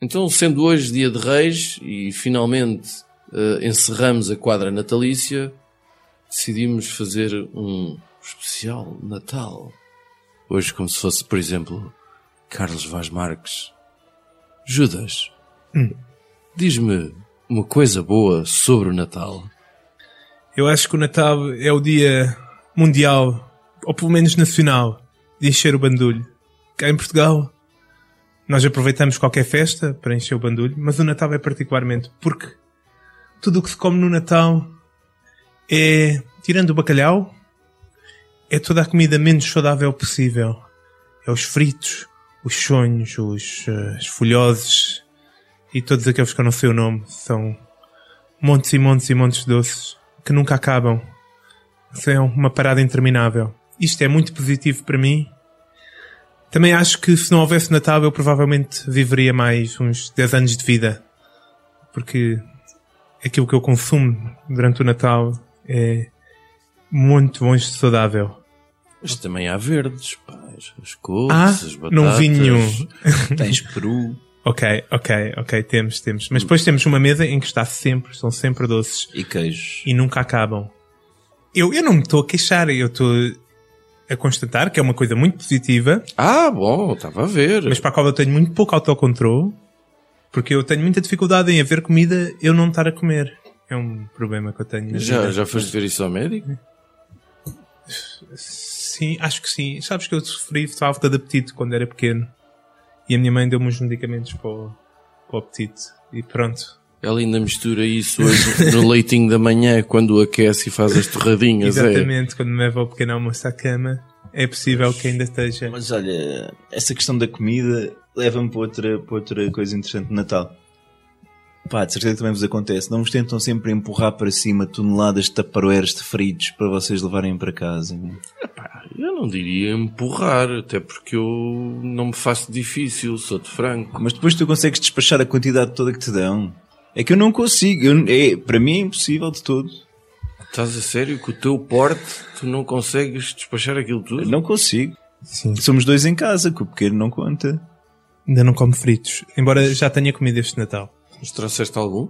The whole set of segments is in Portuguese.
Então, sendo hoje dia de Reis e finalmente eh, encerramos a quadra natalícia, decidimos fazer um especial Natal. Hoje, como se fosse, por exemplo, Carlos Vaz Marques. Judas, diz-me uma coisa boa sobre o Natal. Eu acho que o Natal é o dia mundial, ou pelo menos nacional, de encher o bandulho. Cá em Portugal, nós aproveitamos qualquer festa para encher o bandulho, mas o Natal é particularmente porque tudo o que se come no Natal é, tirando o bacalhau, é toda a comida menos saudável possível. É os fritos, os sonhos, os, eh, as folhoses e todos aqueles que eu não sei o nome. São montes e montes e montes de doces que nunca acabam. É uma parada interminável. Isto é muito positivo para mim. Também acho que se não houvesse Natal eu provavelmente viveria mais uns 10 anos de vida. Porque aquilo que eu consumo durante o Natal é muito de saudável. Mas também há verdes, pá, as- couves, Ah, as batatas. não vi nenhum. Tens peru. Ok, ok, ok, temos, temos. Mas depois temos uma mesa em que está sempre, são sempre doces. E queijos. e nunca acabam. Eu, eu não me estou a queixar, eu estou a constatar que é uma coisa muito positiva, Ah, bom, estava a ver. mas para a qual eu tenho muito pouco autocontrole, porque eu tenho muita dificuldade em haver comida eu não estar a comer. É um problema que eu tenho. já, vida. já foste ver isso ao médico? Sim, acho que sim. Sabes que eu sofri falta de apetite quando era pequeno. E a minha mãe deu-me uns medicamentos para o, para o apetite. E pronto. Ela ainda mistura isso hoje no leitinho da manhã quando o aquece e faz as torradinhas. É. Exatamente, quando me leva o pequeno almoço à cama, é possível que ainda esteja. Mas olha, essa questão da comida leva-me para outra, para outra coisa interessante de Natal. Pá, de certeza que também vos acontece. Não vos tentam sempre empurrar para cima toneladas de taparoeiros de fritos para vocês levarem para casa. Eu não diria empurrar, até porque eu não me faço difícil, sou-te franco. Mas depois tu consegues despachar a quantidade toda que te dão. É que eu não consigo. Eu- é, para mim é impossível de todo. Estás a sério que o teu porte tu não consegues despachar aquilo tudo? Eu não consigo. Sim. Somos dois em casa, que o pequeno não conta. Ainda não como fritos. Embora já tenha comido este Natal. Mas trouxeste algum?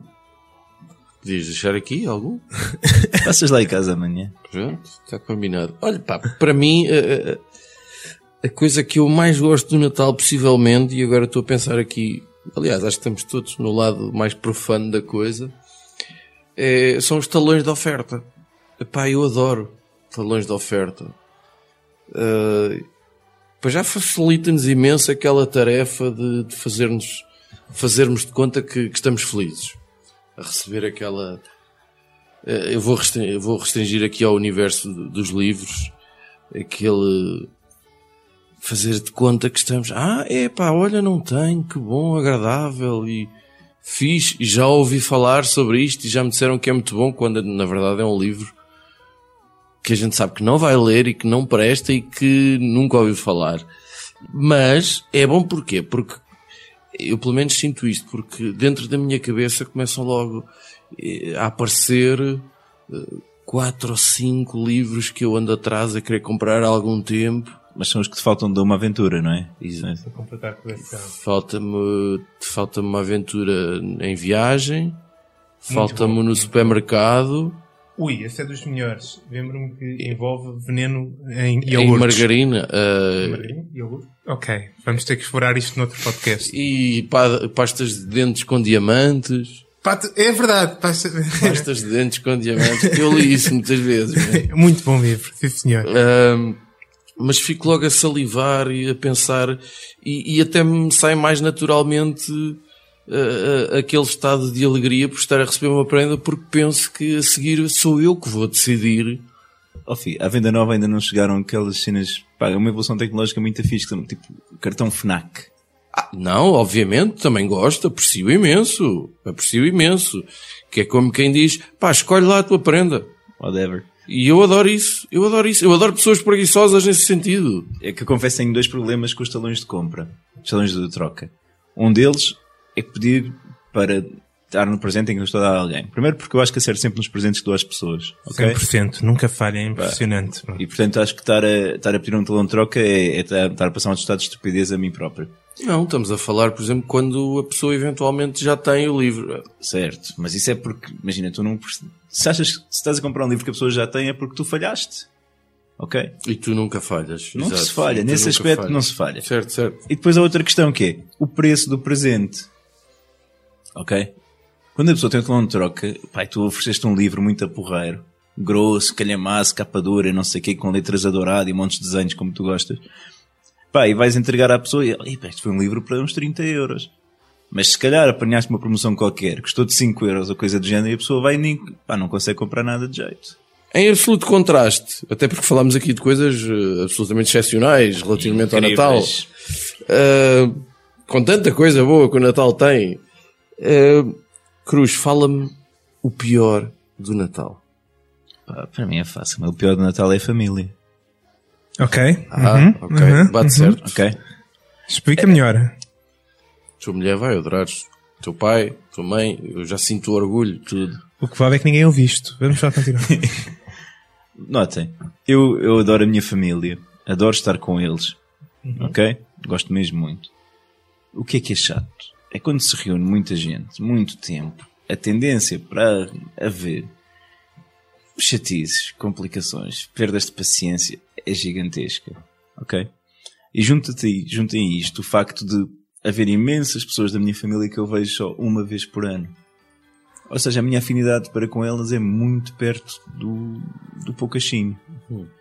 Podias deixar aqui algum? Passas lá em casa amanhã. Pronto, está combinado. Olha, pá, para mim, a, a- a coisa que eu mais gosto do Natal, possivelmente, e agora estou a pensar aqui, aliás, acho que estamos todos no lado mais profano da coisa, é- são os talões de oferta. Epá, eu adoro talões de oferta. Ah, Pois já facilita-nos imenso aquela tarefa de, de fazermos, fazermos de conta que, que estamos felizes. A receber aquela, eh, eu vou, restringir, eu vou restringir aqui ao universo do- dos livros aquele fazer de conta que estamos ah é pá olha não tenho que bom agradável e fiz já ouvi falar sobre isto e já me disseram que é muito bom quando na verdade é um livro que a gente sabe que não vai ler e que não presta e que nunca ouviu falar. Mas é bom porquê? Porque eu pelo menos sinto isto porque dentro da minha cabeça começam logo eh, a aparecer eh, quatro ou cinco livros que eu ando atrás a querer comprar há algum tempo. Mas são os que te faltam de uma aventura, não é? Exato. Para completar a coleção. Falta-me falta uma aventura em viagem, falta-me no supermercado, Ui, esse é dos melhores. Lembro-me que envolve veneno em em iogurtes. margarina eh, Margarina? Iogurte? Ok, vamos ter que explorar isto noutro podcast. e pa- pastas de dentes com diamantes. É verdade. pasta- Pastas de dentes com diamantes. Eu li isso muitas vezes. né? Muito bom livro, sim senhor. Ahm, mas fico logo a salivar e a pensar, e, e até me sai mais naturalmente ah, ah, aquele estado de alegria por estar a receber uma prenda, porque penso que a seguir sou eu que vou decidir. Ó filho, à venda nova ainda não chegaram aquelas cenas. Pá, é uma evolução tecnológica muito fixe, tipo cartão FNAC. Ah, não, obviamente, também gosto, aprecio imenso, aprecio imenso. Que é como quem diz, pá, escolhe lá a tua prenda. Whatever. E eu adoro isso. Eu adoro isso. Eu adoro pessoas preguiçosas nesse sentido. É que eu confesso tenho dois problemas com os talões de compra, os talões de troca. Um deles é pedir para estar no presente em que eu estou a dar a alguém. Primeiro porque eu acho que acerto sempre nos presentes que dou às pessoas. ok? 100%, nunca falha, é impressionante. E portanto acho que estar a, estar a pedir um talão de troca é, é estar a passar um estado de estupidez a mim próprio. Não, estamos a falar, por exemplo, quando a pessoa eventualmente já tem o livro. Certo, mas isso é porque, imagina, tu não. Se achas que se estás a comprar um livro que a pessoa já tem é porque tu falhaste. Ok? E tu nunca falhas. Não Exato. se falha, nesse aspecto falhas. não se falha. Certo, certo. E depois a outra questão que é o preço do presente. Ok? Quando a pessoa tem um talão de troca, pai, tu ofereceste um livro muito a porreiro, grosso, calhamaço, capa dura, não sei o quê, com letras a dourado e montes de desenhos como tu gostas. Pá, e vais entregar à pessoa e ela, "Ih, pá, isto foi um livro para uns 30 euros. Mas se calhar apanhaste uma promoção qualquer, custou de 5 euros ou coisa do género, e a pessoa vai e nem, pá, não consegue comprar nada de jeito. Em absoluto contraste, até porque falámos aqui de coisas eh, absolutamente excepcionais relativamente ao Natal. Incríveis. Uh, com tanta coisa boa que o Natal tem. Uh, Cruz, fala-me o pior do Natal. Para mim é fácil, mas o pior do Natal é a família. Ok. Ah, uhum, ok. uhum. Bate certo. Ok? Explica melhor. Tua mulher vai adorar. Teu pai, tua mãe, eu já sinto o orgulho, tudo. O que vale é que ninguém ouve isto. Vamos só continuar. Notem, eu, eu adoro a minha família, adoro estar com eles, ok? Gosto mesmo muito. O que é que é chato? É quando se reúne muita gente, muito tempo, a tendência para haver chatices, complicações, perdas de paciência é gigantesca, ok? E junta-te juntem isto o facto de haver imensas pessoas da minha família que eu vejo só uma vez por ano. Ou seja, a minha afinidade para com elas é muito perto do, do poucachinho.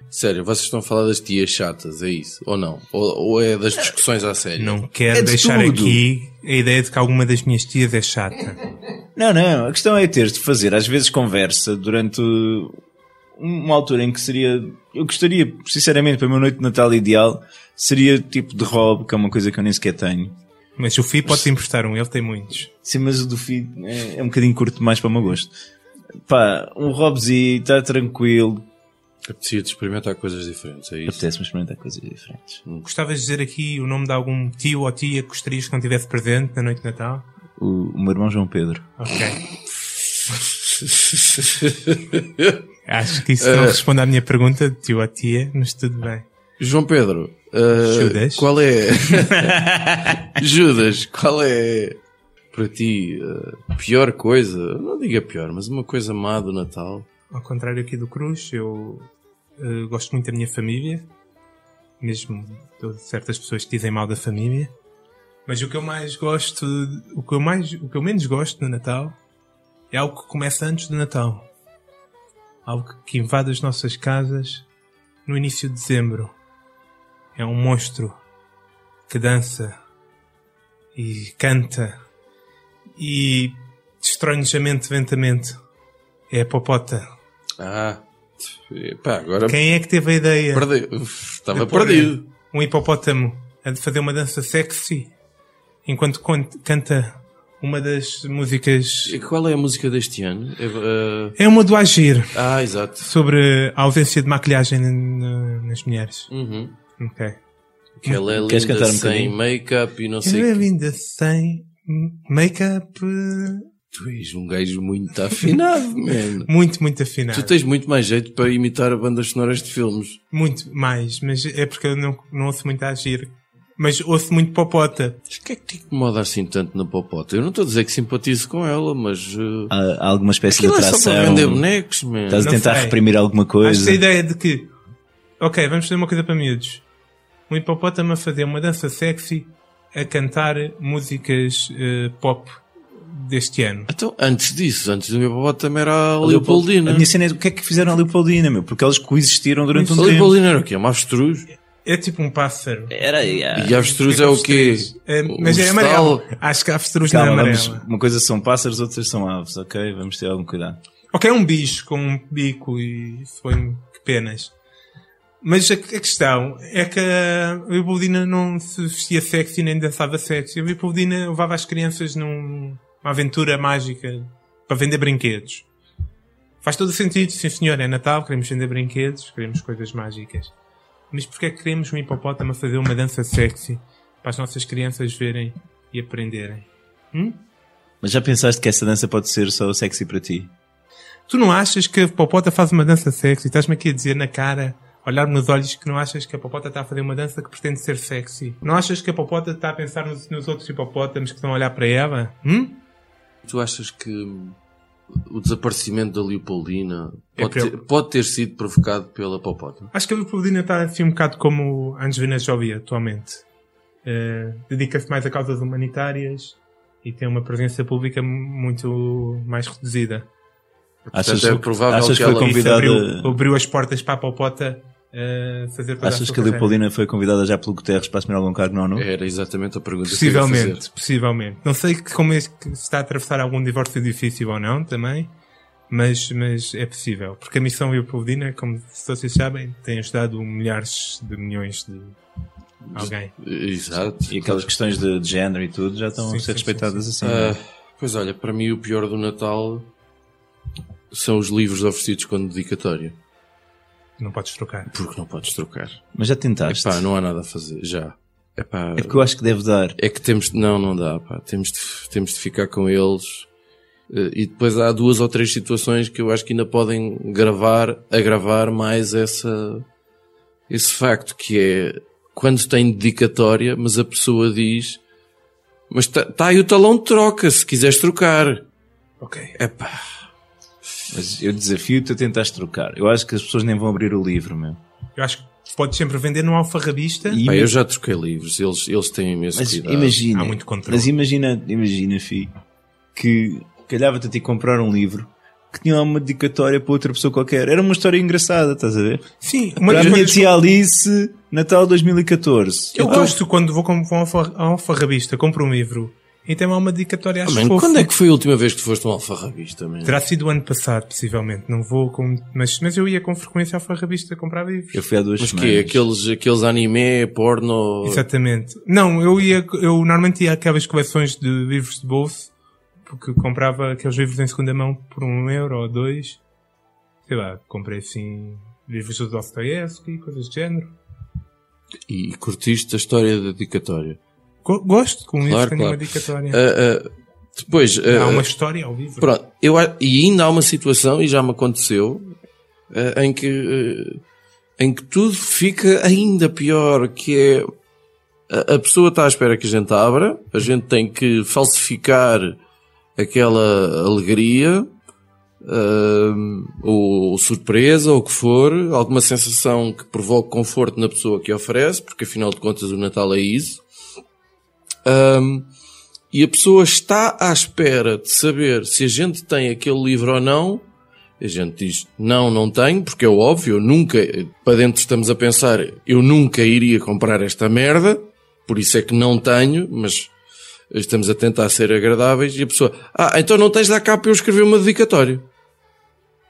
Sério, vocês estão a falar das tias chatas, é isso? Ou não? Ou, ou é das discussões à sério? Não quero É de deixar tudo. aqui a ideia de que alguma das minhas tias é chata. Não, não, a questão é ter de fazer, às vezes, conversa durante uma altura em que seria. Eu gostaria, sinceramente, para a minha noite de Natal ideal, seria tipo de Rob, que é uma coisa que eu nem sequer tenho. Mas o Fi pode-te emprestar um, ele tem muitos. Sim, mas o do filho é, é um bocadinho curto demais para o meu gosto. Pá, um Robzinho, está tranquilo. Apetecia de experimentar coisas diferentes, é isso? Apetece-me experimentar coisas diferentes. Gostavas de dizer aqui o nome de algum tio ou tia que gostarias que não tivesse presente na noite de Natal? O, o meu irmão João Pedro. Ok. Acho que isso não responde à minha pergunta, tio ou tia, mas tudo bem. João Pedro, uh, Judas? qual é. Judas, qual é para ti a pior coisa? Não diga pior, mas uma coisa má do Natal. Ao contrário aqui do Cruz, eu eh, gosto muito da minha família, mesmo de certas pessoas que dizem mal da família. Mas o que eu mais gosto, o que eu mais, o que eu menos gosto no Natal é algo que começa antes do Natal. Algo que invade as nossas casas no início de dezembro. É um monstro que dança e canta e destrói-nos a mente lentamente. É a popota. Ah, pá, agora Quem é que teve a ideia perdi. Uf, Estava perdido. um hipopótamo a de fazer uma dança sexy enquanto canta uma das músicas. E qual é a música deste ano? É, uh, É uma do Agir Ah, exato. sobre a ausência de maquilhagem nas mulheres. Uhum. Ok. Que ela é Queres linda cantar um sem make-up e não sei Ela é linda sem make-up. Tu és um gajo muito afinado, man. Muito, muito afinado. Tu tens muito mais jeito para imitar bandas sonoras de filmes. Muito mais, mas é porque eu não, não ouço muito a Agir. Mas ouço muito popota. Mas o que é que te incomoda assim tanto na popota? Eu não estou a dizer que simpatizo com ela, mas. uh, Há, há alguma espécie Aquilo de é só atração? para vender bonecos, man. Estás a tentar sei. reprimir alguma Acho coisa? que a ideia de que, ok, vamos fazer uma coisa para miúdos. Um hipopótamo a fazer uma dança sexy a cantar músicas eh, pop deste ano. Então, antes disso, antes do meu popota era a A Leopoldina. A minha cena é o que é que fizeram a Leopoldina, meu? Porque eles coexistiram durante um A tempo. Leopoldina era o quê? Uma avestruz? É tipo um pássaro. Era, yeah. E a avestruz é o quê? É, O mas é amarelo. Acho que a avestruz não é Calma, amarela. vamos, uma coisa são pássaros, outras são aves, ok? Vamos ter algum cuidado. Ok, é um bicho com um bico e foi que penas. Mas a, a questão é que a Leopoldina não se vestia sexy nem dançava sexy. A Leopoldina levava as crianças num- numa aventura mágica para vender brinquedos. Faz todo o sentido, sim senhor, é Natal, queremos vender brinquedos, queremos coisas mágicas. Mas porquê é que queremos um hipopótamo a fazer uma dança sexy para as nossas crianças verem e aprenderem? Hum? Mas já pensaste que essa dança pode ser só sexy para ti? Tu não achas que a popota faz uma dança sexy? Estás-me aqui a dizer na cara, olhar-me nos olhos, que não achas que a popota está a fazer uma dança que pretende ser sexy? Não achas que a popota está a pensar nos, nos outros hipopótamos que estão a olhar para ela? Hum? Tu achas que o desaparecimento da Leopoldina É pode, ter, pode ter sido provocado pela Popota? Acho que a Leopoldina está assim um bocado como a Angelina Jolie atualmente. Eh, Dedica-se mais a causas humanitárias e tem uma presença pública muito mais reduzida. Achas, é provável achas que foi ela- Isso convidada... abriu, abriu as portas para a Popota eh, fazer Achas que a. Leopoldina foi convidada já pelo Guterres para assumir algum cargo na ONU? Era exatamente a pergunta que eu ia Possivelmente, fazer. possivelmente. Não sei que- como é que se está a atravessar algum divórcio difícil ou não também, mas, mas é possível. Porque a missão Leopoldina, como vocês sabem, tem ajudado milhares de milhões de alguém. Exato. E aquelas questões de, de género e tudo já estão Sim, a ser sim, respeitadas sim, assim. Ah, pois olha, para mim o pior do Natal são os livros oferecidos com dedicatória. Não podes trocar. Porque não podes trocar. Mas já tentaste? Epá, não há nada a fazer. Já. Epá, É porque eu acho que deve dar. É que temos de, não, não dá, pá. Temos de, temos de ficar com eles. Eh, E depois há duas ou três situações que eu acho que ainda podem gravar, agravar mais essa, esse facto, que é quando tem dedicatória, mas a pessoa diz, mas está tá aí o talão de troca, se quiseres trocar. Ok. Epá, Mas eu desafio-te a tentares trocar. Eu acho que as pessoas nem vão abrir o livro, meu. Eu acho que podes sempre vender num alfarrabista. E- pá, eu já troquei livros, eles, eles têm imenso Mas cuidado. imagina, Há muito controle. mas imagina, imagina, fi, que calhava-te a ti comprar um livro que tinha lá uma dedicatória para outra pessoa qualquer. Era uma história engraçada, estás a ver? Sim, uma Para a minha tia Alice, Natal 2014. Eu gosto quando vou com- vou a um alfa- a um alfarrabista, compro um livro e tem lá uma dedicatória acho Ah, mano, fofo. quando é que foi a última vez que foste um alfarrabista, man? Terá sido o ano passado, possivelmente. Não vou com... Mas, mas eu ia com frequência ao alfarrabista comprar livros. Eu fui há duas Mas semanas. que Aqueles, aqueles anime, porno... Exatamente. Não, eu ia, eu normalmente ia àquelas coleções de livros de bolso, porque comprava aqueles livros em segunda mão por um euro ou dois. Sei lá, comprei assim livros do Dostoevsky, coisas do género. E curtiste a história da dedicatória. Go- Gosto com Claro, tenham claro. uma dedicatória. Ah, ah, depois, ah, Há uma história ao livro. pronto, eu, e ainda há uma situação, e já me aconteceu, ah, em que, ah, em que tudo fica ainda pior, que é, a, a pessoa está à espera que a gente abra, a gente tem que falsificar aquela alegria, ah, ou, ou surpresa, ou o que for, alguma sensação que provoque conforto na pessoa que oferece, porque afinal de contas o Natal é isso. Ahm, e a pessoa está à espera de saber se a gente tem aquele livro ou não. A gente diz, não, não tenho, porque é óbvio, eu nunca, para dentro estamos a pensar, eu nunca iria comprar esta merda, por isso é que não tenho, mas estamos a tentar ser agradáveis e a pessoa, ah, então não tens lá cá para eu escrever uma dedicatória.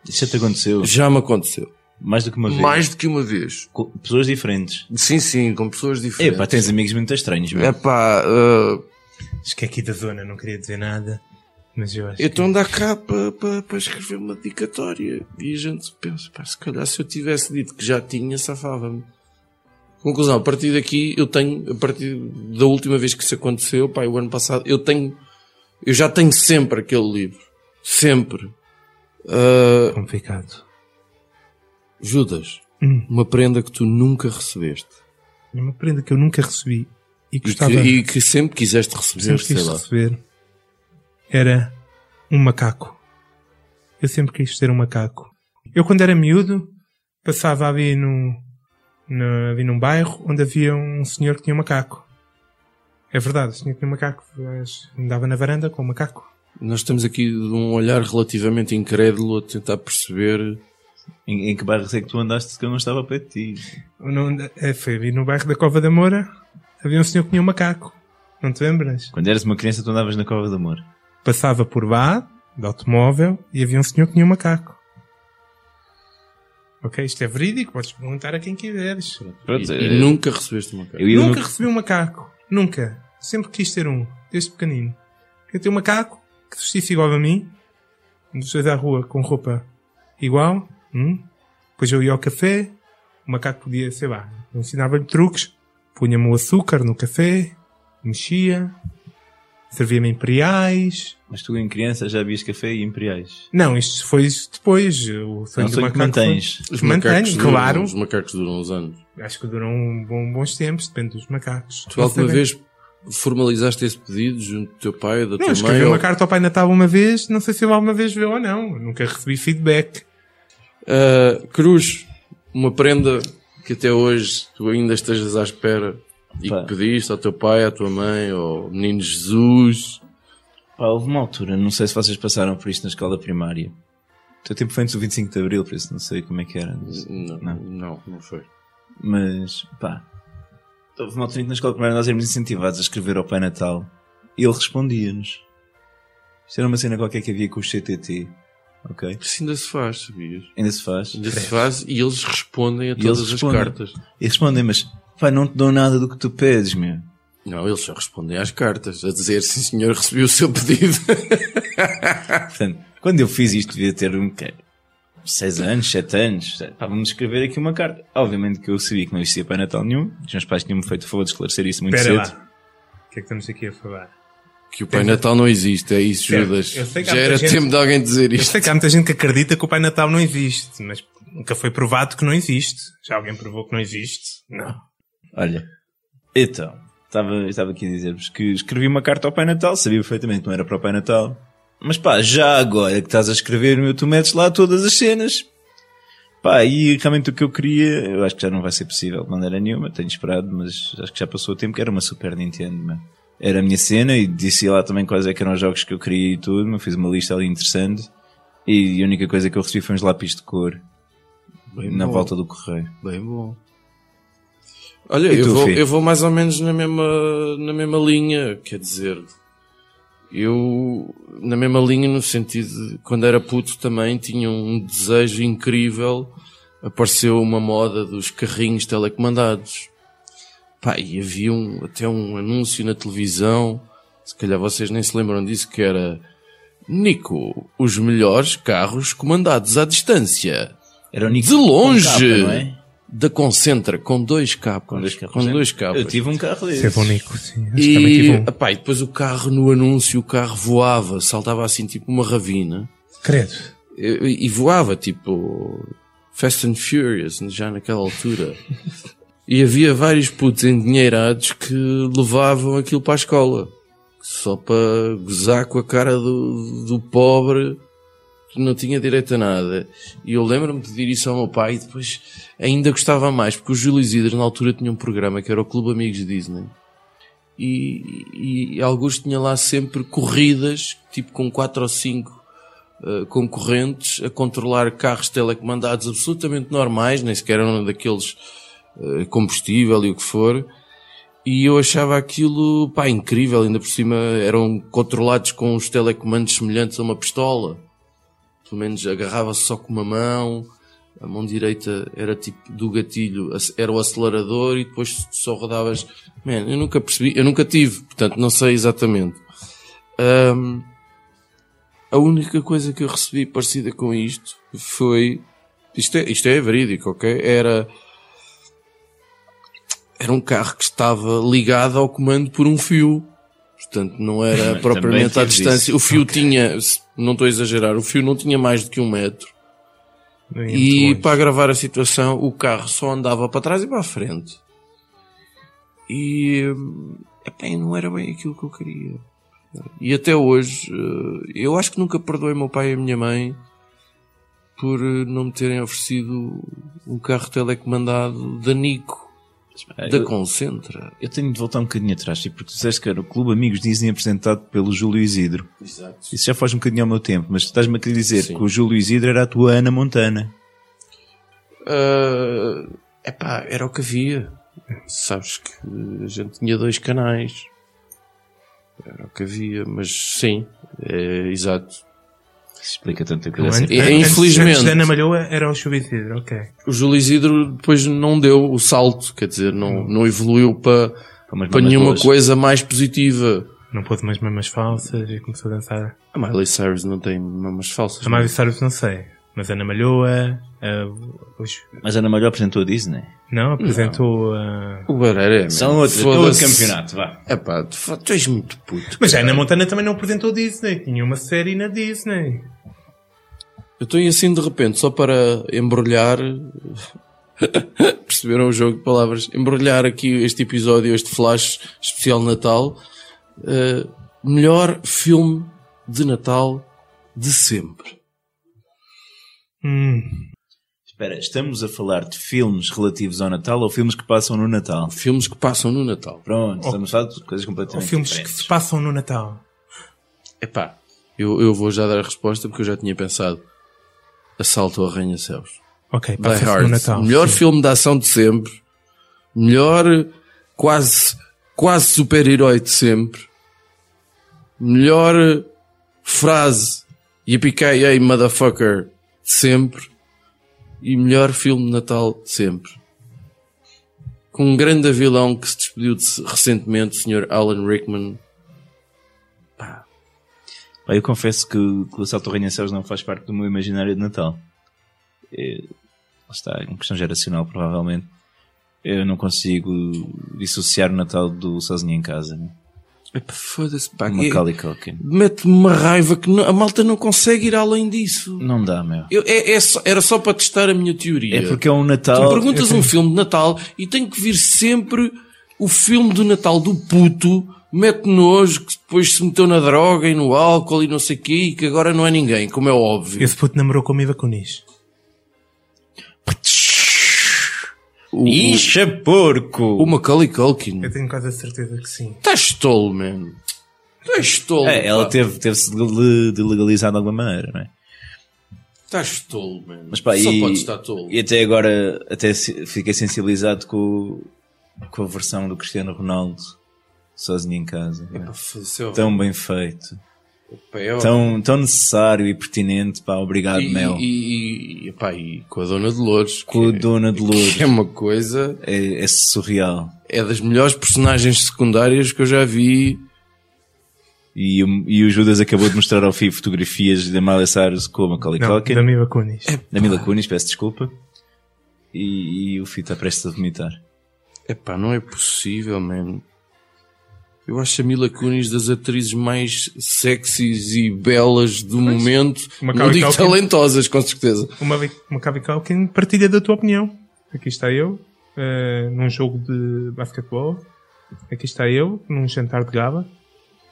Isso já te aconteceu. Já me aconteceu. Mais do que uma vez. Mais do que uma vez. Com pessoas diferentes. Sim, sim, com pessoas diferentes. Epá, tens amigos muito estranhos, meu. É pá, ah, Acho que é aqui da zona, não queria dizer nada. Mas eu acho Então dá cá para pa, pa escrever uma dedicatória. E a gente pensa, pá, se calhar se eu tivesse dito que já tinha, safava-me. Conclusão, a partir daqui eu tenho, a partir da última vez que isso aconteceu, pá, o ano passado, eu tenho, eu já tenho sempre aquele livro. Sempre. Que é complicado. Judas, Hum. uma prenda que tu nunca recebeste. É uma prenda que eu nunca recebi e E que, gostava e que sempre quiseste receber, sempre quis receber era um macaco. Eu sempre quis ter um macaco. Eu quando era miúdo passava ali no, no ali num bairro onde havia um senhor que tinha um macaco. É verdade, o senhor tinha um macaco. Andava na varanda com um macaco. Nós estamos aqui de um olhar relativamente incrédulo a tentar perceber Em, em que bairro é que tu andaste que eu não estava perto de ti? Não, é, foi ali no bairro da Cova da Moura. Havia um senhor que tinha um macaco. Não te lembras? Quando eras uma criança tu andavas na Cova do Amor. Passava por lá, de automóvel, e havia um senhor que tinha um macaco. Ok, isto é verídico, podes perguntar a quem quiseres. Pronto, e, eh, e nunca recebeste uma cara. eu ia Nunca no- recebi um macaco. Nunca. Sempre quis ter um. Desde pequenino. Eu tenho um macaco que vestisse igual a mim. Um dos dois à rua com roupa igual. Hum? Depois eu ia ao café, o macaco podia, sei lá, ensinava-lhe truques, punha-me o açúcar no café, mexia, servia-me imperiais. Mas tu em criança já vias café e imperiais. Não, isto foi depois. O sonho um do macaco mantens. Os macacos duram, claro. Os macacos duram uns anos. Acho que duram um bom- bons tempos, depende dos macacos. Tu Não alguma vez formalizaste esse pedido junto do teu pai ou da Não, tua escrevi mãe? uma ou- carta ao Pai Natal uma vez, não sei se ele alguma vez viu ou não. Nunca recebi feedback. Ah, Cruz, uma prenda que até hoje tu ainda estejas à espera e Pá. que pediste ao teu pai, à tua mãe, ao menino Jesus. Pá, houve uma altura, não sei se vocês passaram por isto na escola primária. O teu tempo foi antes do 25 de Abril, por isso não sei como é que era. Não, Não. não, não foi. Mas, pá, houve uma altura em que na escola primária nós éramos incentivados a escrever ao Pai Natal e ele respondia-nos. Isto era uma cena qualquer que havia com o CTT, ok? Isso ainda se faz, sabias? Ainda se faz. Ainda se faz e eles respondem a eles todas as respondem. cartas. E respondem, mas, pá, não te dou nada do que tu pedes, meu. Não, eles só respondem às cartas, a dizer sim senhor, recebi o seu pedido. Portanto, quando eu fiz isto, devia ter um quê? seis anos, sete anos. Pá, vamos escrever aqui uma carta. Obviamente que eu sabia que não existia Pai Natal nenhum. Os meus pais tinham-me feito o favor de esclarecer isso muito Espera cedo. lá. O que é que estamos aqui a falar? Que o Pai Natal não existe, é isso, Certo. Judas. Eu Já era gente- tempo de alguém dizer Eu isto. sei que há muita gente que acredita que o Pai Natal não existe, mas nunca foi provado que não existe. Já alguém provou que não existe? Não. Olha, então, estava, estava aqui a dizer-vos que escrevi uma carta ao Pai Natal, sabia perfeitamente que não era para o Pai Natal. Mas pá, já agora que estás a escrever, meu, tu metes lá todas as cenas. Pá, e realmente o que eu queria, eu acho que já não vai ser possível de maneira nenhuma, tenho esperado, mas acho que já passou o tempo que era uma Super Nintendo, meu. Era a minha cena e disse lá também quais é que eram os jogos que eu queria e tudo, mas fiz uma lista ali interessante. E a única coisa que eu recebi foi uns lápis de cor Bem na bom. volta do correio. Bem bom. Olha, E eu tu, vou, eu vou mais ou menos na mesma, na mesma linha, quer dizer, eu, na mesma linha no sentido de, quando era puto também tinha um desejo incrível, apareceu uma moda dos carrinhos telecomandados. Pá, e havia um, até um anúncio na televisão, se calhar vocês nem se lembram disso, que era Nico, os melhores carros comandados à distância. Era o Nico De longe! com capa, não é? Da Concentra, com dois capas. Com dois capas. Com dois capas. Eu tive um carro desse. É bom, Nico. Sim, acho E, tive um. epá, e depois o carro no anúncio, o carro voava, saltava assim tipo uma ravina. Credo. E, e voava tipo Fast and Furious, já naquela altura. e havia vários putos endinheirados que levavam aquilo para a escola. Só para gozar com a cara do, do pobre que não tinha direito a nada. E eu lembro-me de pedir isso ao meu pai e depois ainda gostava mais, porque o Júlio Isidro na altura tinha um programa que era o Clube Amigos Disney. E, e Augusto tinha lá sempre corridas, tipo com quatro ou cinco eh, concorrentes a controlar carros telecomandados absolutamente normais, nem sequer eram daqueles combustível e o que for. E eu achava aquilo, pá, incrível, ainda por cima eram controlados com os telecomandos semelhantes a uma pistola. Pelo menos agarrava-se só com uma mão, a mão direita era tipo do gatilho, era o acelerador e depois só rodavas. Man, eu nunca percebi, eu nunca tive, portanto não sei exatamente. Ahm, a única coisa que eu recebi parecida com isto foi. Isto é, isto é verídico, ok? Era. Era um carro que estava ligado ao comando por um fio. Portanto, não era propriamente à distância. isso. O fio tinha, se- não estou a exagerar, o fio não tinha mais do que um metro. E para agravar a situação, o carro só andava para trás e para a frente. E epá, não era bem aquilo que eu queria. E até hoje, eh, eu acho que nunca perdoei meu pai e a minha mãe por eh, não me terem oferecido um carro telecomandado da Nico, da Concentra. eu tenho de voltar um bocadinho atrás, tipo, porque tu disseste que era o Clube Amigos Disney apresentado pelo Júlio Isidro. Exato. Isso já faz um bocadinho ao meu tempo, mas tu estás-me a querer dizer Sim. que o Júlio Isidro era a tua Ana Montana. É epá, era o que havia. Sabes que a gente tinha dois canais. Era o que havia, mas sim, é exato. Explica tanta An- coisa. E- an- infelizmente- Antes da Ana Malhoa era o Chubicidro, ok. O Júlio Isidro depois não deu o salto, quer dizer, não, não evoluiu para, Para para nenhuma boas. coisa mais positiva. Não pôs umas mamas falsas e começou a dançar. A Miley Cyrus não tem mamas falsas. A Miley Cyrus não sei. Mas Ana Malhoa, ah, os- Mas a Ana Malhou apresentou a Disney. não, apresentou. ah, O Barreira é. São outros, é outro Foda-se. campeonato, vá. Epá, tu, fa- tu és muito puto. Mas a Ana Montana também não apresentou Disney. Tinha uma série na Disney. Eu estou aí assim de repente, só para embrulhar. Perceberam o jogo de palavras? Embrulhar aqui este episódio, este flash especial Natal. Uh, melhor filme de Natal de sempre. Hum. Espera, estamos a falar de filmes relativos ao Natal ou filmes que passam no Natal? Filmes que passam no Natal. Pronto, estamos a falar de coisas Ou completamente filmes que diferentes. se passam no Natal. Epá, eu, eu vou já dar a resposta porque eu já tinha pensado. Assalto ao Arranha-Céus. Ok, Die passa-se no Hard. Natal. Melhor sim. filme de ação de sempre. Melhor quase, quase super-herói de sempre. Melhor frase Yippee motherfucker de sempre. E melhor filme de Natal de sempre. Com um grande vilão que se despediu de recentemente, o Sr. Alan Rickman. Eu confesso que, que o Assalto ao Arranha-Céus não faz parte do meu imaginário de Natal. É, está, é uma questão geracional, provavelmente. Eu não consigo dissociar o Natal do Sozinho em Casa. Né? Foda-se, pá. Macaulay Culkin. Mete-me uma raiva que não- a malta não consegue ir além disso. Não dá, meu. Eu- é- é só- era só para testar a minha teoria. É porque é um Tu Natal. perguntas um filme de Natal e tem que vir sempre o filme do Natal do puto, mete nojo, que depois se meteu na droga e no álcool e não sei o quê, e que agora não é ninguém, como é óbvio. Esse puto namorou com a Miva Kunis. O, Ixa porco! o Macaulay Culkin. Eu tenho quase a certeza que sim. Estás tolo, man. Estás tolo. É, ela pá. teve, teve-se de, de legalizar de alguma maneira, não é? Estás tolo, man. Mas pá, Só e, podes estar tolo. e até agora até se- fiquei sensibilizado com, com a versão do Cristiano Ronaldo sozinho em casa. Epá, é Tão bem feito. É Tão, tão necessário e pertinente. Pá, obrigado, e, Mel. e, e, epá, e com a Dona Dolores. com a Dona de Lourdes. que é uma coisa. É, é surreal. É das melhores personagens secundárias que eu já vi. E, o- e o Judas acabou de mostrar ao FI fotografias da Miley Cyrus com a Macaulay Culkin, da Miva Kunis. da Mila Kunis, peço desculpa. E, e o FI está prestes a vomitar. Epá, não é possível, man. Eu acho a Mila Kunis das atrizes mais sexys e belas do momento. Macaulay Não digo talentosas, com certeza. Uma Maccabi Culkin partilha da tua opinião. Aqui está eu, eh, num jogo de basquetebol. Aqui está eu, num jantar de gaba.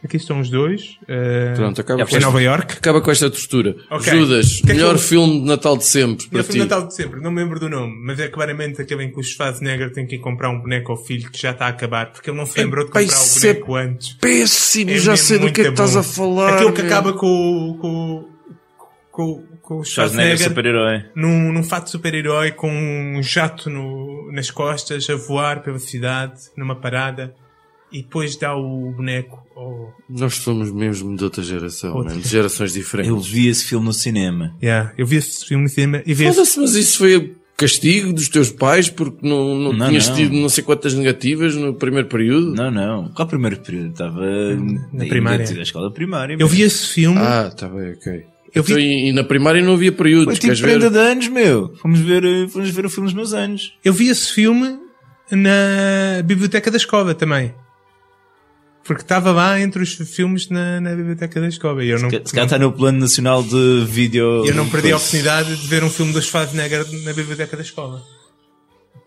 Aqui estão os dois. eh, Pronto, acaba é com em esta- Nova York. Acaba com esta tortura. Ok. Judas, que é que melhor filme de Natal de sempre para Eu ti. fui Natal de sempre, não me lembro do nome, mas é claramente aquele em que o Schwarzenegger tem que ir comprar um boneco ao filho que já está a acabar, porque ele não se lembrou de Epá, comprar o é boneco antes. Péssimo, É já sei do que é que estás a falar. Aquele que acaba com, o- com, com, com o Schwarzenegger Schwarzenegger super-herói. num, num fato de super-herói com um jato no, nas costas a voar pela cidade numa parada e depois dá o boneco ao... Nós somos mesmo de outra geração, Outra. man, de gerações diferentes. Eu vi esse filme no cinema. Yeah, eu vi esse filme no cinema e vi esse... Foda-se, mas isso foi castigo dos teus pais porque não, não, Não, tinhas não. tido não sei quantas negativas no primeiro período? Não, não. Qual primeiro período? Estava na primária. Na escola primária. Eu vi esse filme... Ah, tá bem, ok. Eu vi- Então, e, e na primária não havia períodos, tipo queres prenda ver? de anos, meu. Fomos ver, eh, fomos ver o filme dos meus anos. Eu vi esse filme na biblioteca da escola também. Porque estava lá entre os filmes na, na biblioteca da escola. E eu não, Se calhar está no plano nacional de vídeo. eu não perdi a oportunidade de ver um filme do Schwarzenegger na biblioteca da escola.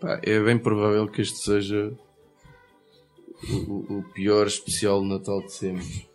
Pá, é bem provável que este seja o, o- o pior especial de Natal de sempre.